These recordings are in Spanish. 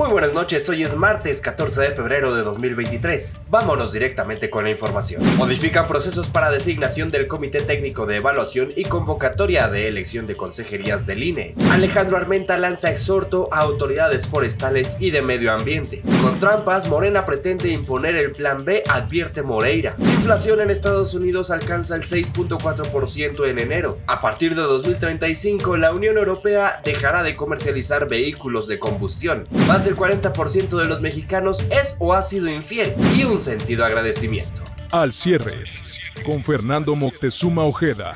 Muy buenas noches, hoy es martes 14 de febrero de 2023. Vámonos directamente con la información. Modifican procesos para designación del Comité Técnico de Evaluación y convocatoria de elección de consejerías del INE. Alejandro Armenta lanza exhorto a autoridades forestales y de medio ambiente. Con trampas, Morena pretende imponer el Plan B, advierte Moreira. Inflación en Estados Unidos alcanza el 6.4% en enero. A partir de 2035, la Unión Europea dejará de comercializar vehículos de combustión. Más el 40% de los mexicanos es o ha sido infiel y un sentido agradecimiento. Al cierre, con Fernando Moctezuma Ojeda,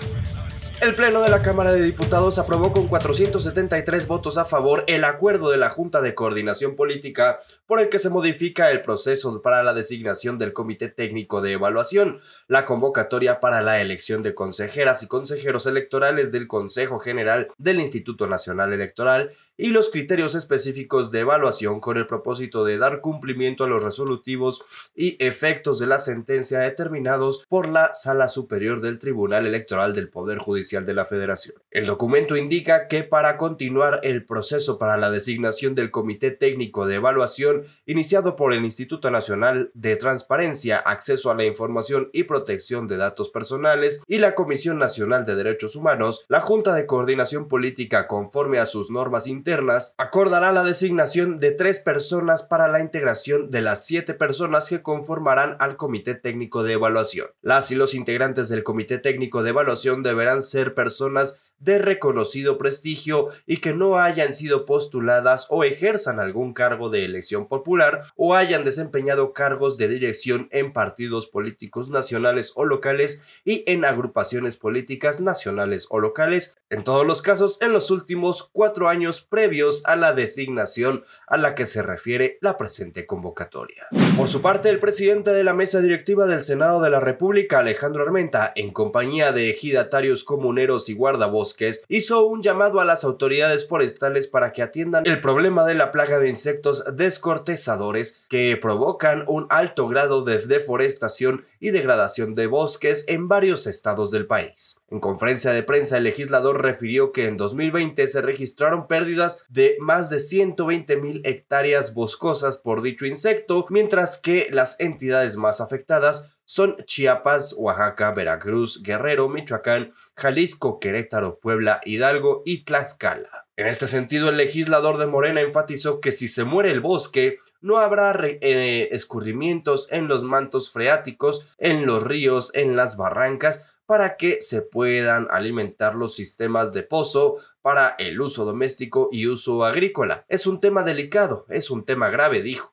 el Pleno de la Cámara de Diputados aprobó con 473 votos a favor el acuerdo de la Junta de Coordinación Política por el que se modifica el proceso para la designación del Comité Técnico de Evaluación, la convocatoria para la elección de consejeras y consejeros electorales del Consejo General del Instituto Nacional Electoral y los criterios específicos de evaluación con el propósito de dar cumplimiento a los resolutivos y efectos de la sentencia determinados por la Sala Superior del Tribunal Electoral del Poder Judicial de la Federación. El documento indica que para continuar el proceso para la designación del Comité Técnico de Evaluación iniciado por el Instituto Nacional de Transparencia, Acceso a la Información y Protección de Datos Personales y la Comisión Nacional de Derechos Humanos, la Junta de Coordinación Política, conforme a sus normas internas, acordará la designación de tres personas para la integración de las siete personas que conformarán al Comité Técnico de Evaluación. Las y los integrantes del Comité Técnico de Evaluación deberán ser personas de reconocido prestigio y que no hayan sido postuladas o ejerzan algún cargo de elección popular o hayan desempeñado cargos de dirección en partidos políticos nacionales o locales y en agrupaciones políticas nacionales o locales, en todos los casos en los últimos cuatro años previos a la designación a la que se refiere la presente convocatoria. Por su parte, el presidente de la mesa directiva del Senado de la República, Alejandro Armenta, en compañía de ejidatarios comuneros y guardabosques, hizo un llamado a las autoridades forestales para que atiendan el problema de la plaga de insectos descortezadores que provocan un alto grado de deforestación y degradación de bosques en varios estados del país. En conferencia de prensa, el legislador refirió que en 2020 se registraron pérdidas de más de 120 mil hectáreas boscosas por dicho insecto, mientras que las entidades más afectadas son Chiapas, Oaxaca, Veracruz, Guerrero, Michoacán, Jalisco, Querétaro, Puebla, Hidalgo y Tlaxcala. En este sentido, el legislador de Morena enfatizó que si se muere el bosque, no habrá eh, escurrimientos en los mantos freáticos, en los ríos, en las barrancas, para que se puedan alimentar los sistemas de pozo para el uso doméstico y uso agrícola. Es un tema delicado, es un tema grave, dijo.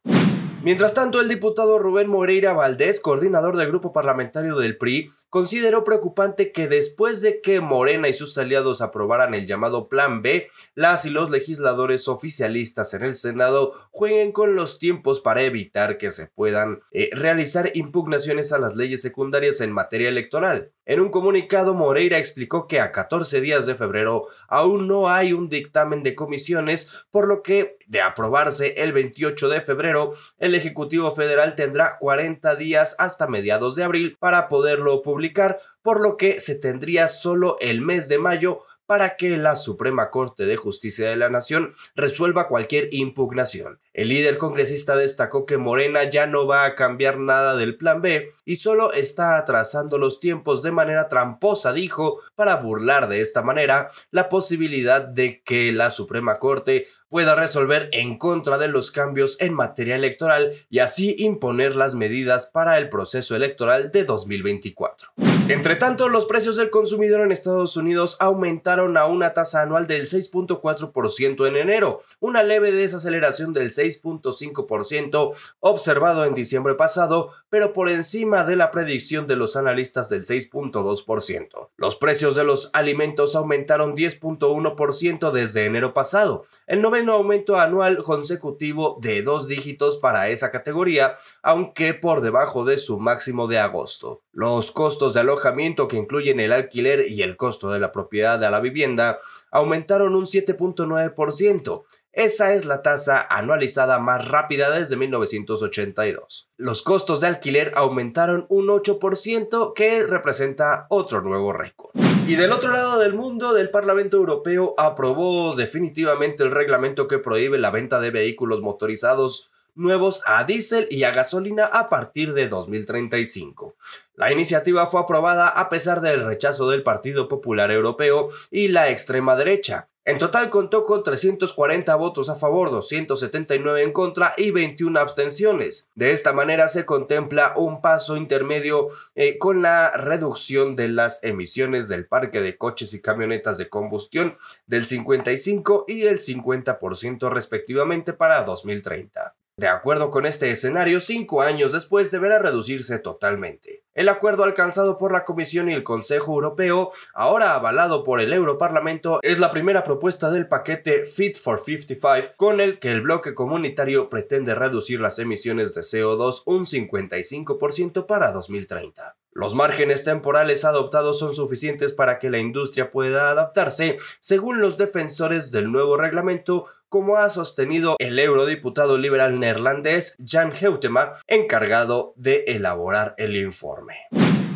Mientras tanto, el diputado Rubén Moreira Valdés, coordinador del grupo parlamentario del PRI, consideró preocupante que después de que Morena y sus aliados aprobaran el llamado Plan B, las y los legisladores oficialistas en el Senado jueguen con los tiempos para evitar que se puedan eh, realizar impugnaciones a las leyes secundarias en materia electoral. En un comunicado, Moreira explicó que a 14 días de febrero aún no hay un dictamen de comisiones, por lo que, de aprobarse el 28 de febrero, el Ejecutivo Federal tendrá 40 días hasta mediados de abril para poderlo publicar, por lo que se tendría solo el mes de mayo para que la Suprema Corte de Justicia de la Nación resuelva cualquier impugnación. El líder congresista destacó que Morena ya no va a cambiar nada del plan B y solo está atrasando los tiempos de manera tramposa, dijo, para burlar de esta manera la posibilidad de que la Suprema Corte pueda resolver en contra de los cambios en materia electoral y así imponer las medidas para el proceso electoral de 2024. Entre tanto, los precios del consumidor en Estados Unidos aumentaron a una tasa anual del 6.4% en enero, una leve desaceleración del 6.5% observado en diciembre pasado, pero por encima de la predicción de los analistas del 6.2%. Los precios de los alimentos aumentaron 10.1% desde enero pasado, el noveno aumento anual consecutivo de dos dígitos para esa categoría, aunque por debajo de su máximo de agosto. Los costos de alojamiento que incluyen el alquiler y el costo de la propiedad de la vivienda aumentaron un 7.9%, Esa es la tasa anualizada más rápida desde 1982. Los costos de alquiler aumentaron un 8%, que representa otro nuevo récord. Y del otro lado del mundo, el Parlamento Europeo aprobó definitivamente el reglamento que prohíbe la venta de vehículos motorizados nuevos a diésel y a gasolina a partir de 2035. La iniciativa fue aprobada a pesar del rechazo del Partido Popular Europeo y la extrema derecha. En total contó con 340 votos a favor, 279 en contra y 21 abstenciones. De esta manera se contempla un paso intermedio eh, con la reducción de las emisiones del parque de coches y camionetas de combustión del 55 y el 50% respectivamente para 2030. De acuerdo con este escenario, cinco años después deberá reducirse totalmente. El acuerdo alcanzado por la Comisión y el Consejo Europeo, ahora avalado por el Europarlamento, es la primera propuesta del paquete Fit for 55, con el que el bloque comunitario pretende reducir las emisiones de CO2 un 55% para 2030. Los márgenes temporales adoptados son suficientes para que la industria pueda adaptarse, según los defensores del nuevo reglamento, como ha sostenido el eurodiputado liberal neerlandés Jan Heutema, encargado de elaborar el informe.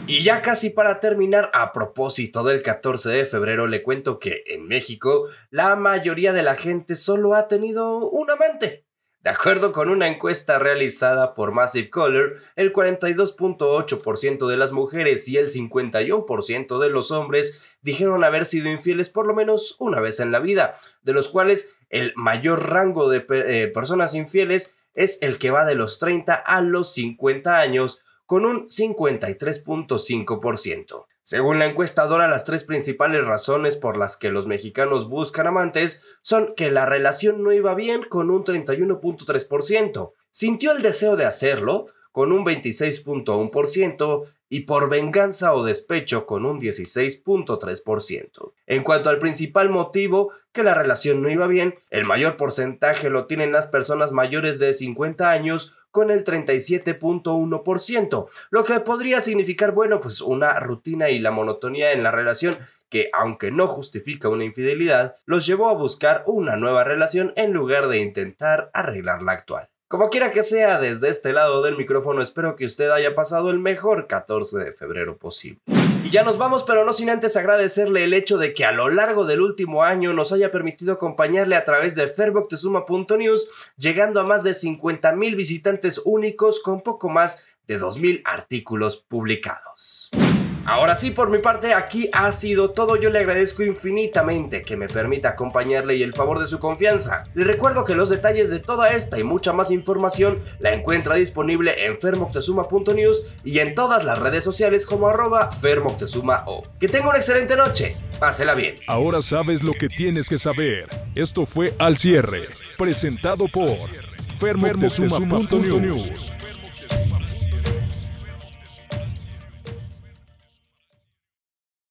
Y ya casi para terminar, a propósito del 14 de febrero, le cuento que en México la mayoría de la gente solo ha tenido un amante. De acuerdo con una encuesta realizada por Massive Color, el 42.8% de las mujeres y el 51% de los hombres dijeron haber sido infieles por lo menos una vez en la vida, de los cuales el mayor rango de eh, personas infieles es el que va de los 30 a los 50 años, con un 53.5%. Según la encuestadora, las tres principales razones por las que los mexicanos buscan amantes son que la relación no iba bien con un 31.3%, sintió el deseo de hacerlo con un 26.1% y por venganza o despecho con un 16.3%. En cuanto al principal motivo que la relación no iba bien, el mayor porcentaje lo tienen las personas mayores de 50 años con el 37.1%, lo que podría significar, bueno, pues una rutina y la monotonía en la relación que, aunque no justifica una infidelidad, los llevó a buscar una nueva relación en lugar de intentar arreglar la actual. Como quiera que sea, desde este lado del micrófono espero que usted haya pasado el mejor 14 de febrero posible. Y ya nos vamos, pero no sin antes agradecerle el hecho de que a lo largo del último año nos haya permitido acompañarle a través de ferboctezuma.news, llegando a más de 50 mil visitantes únicos con poco más de 2.000 artículos publicados. Ahora sí, por mi parte, aquí ha sido todo. Yo le agradezco infinitamente que me permita acompañarle y el favor de su confianza. Le recuerdo que los detalles de toda esta y mucha más información la encuentra disponible en fermoctezuma.news y en todas las redes sociales como arroba fermoctezuma Que tenga una excelente noche. Pásela bien. Ahora sabes lo que tienes que saber. Esto fue Al Cierre, presentado por fermoctezuma.news.